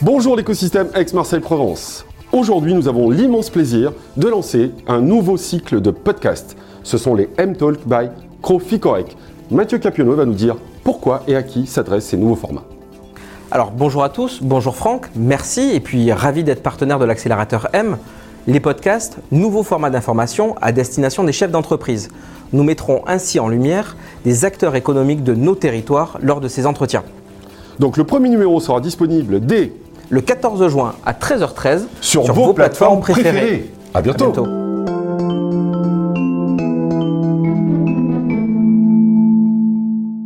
Bonjour l'écosystème Aix-Marseille-Provence. Aujourd'hui, nous avons l'immense plaisir de lancer un nouveau cycle de podcasts. Ce sont les M-Talk by Croficorec. Mathieu Capionneau va nous dire pourquoi et à qui s'adressent ces nouveaux formats. Alors bonjour à tous, bonjour Franck, merci et puis ravi d'être partenaire de l'accélérateur M. Les podcasts, nouveau format d'information à destination des chefs d'entreprise. Nous mettrons ainsi en lumière des acteurs économiques de nos territoires lors de ces entretiens. Donc le premier numéro sera disponible dès le 14 juin à 13h13 sur, vos, plateformes, préférées. À bientôt.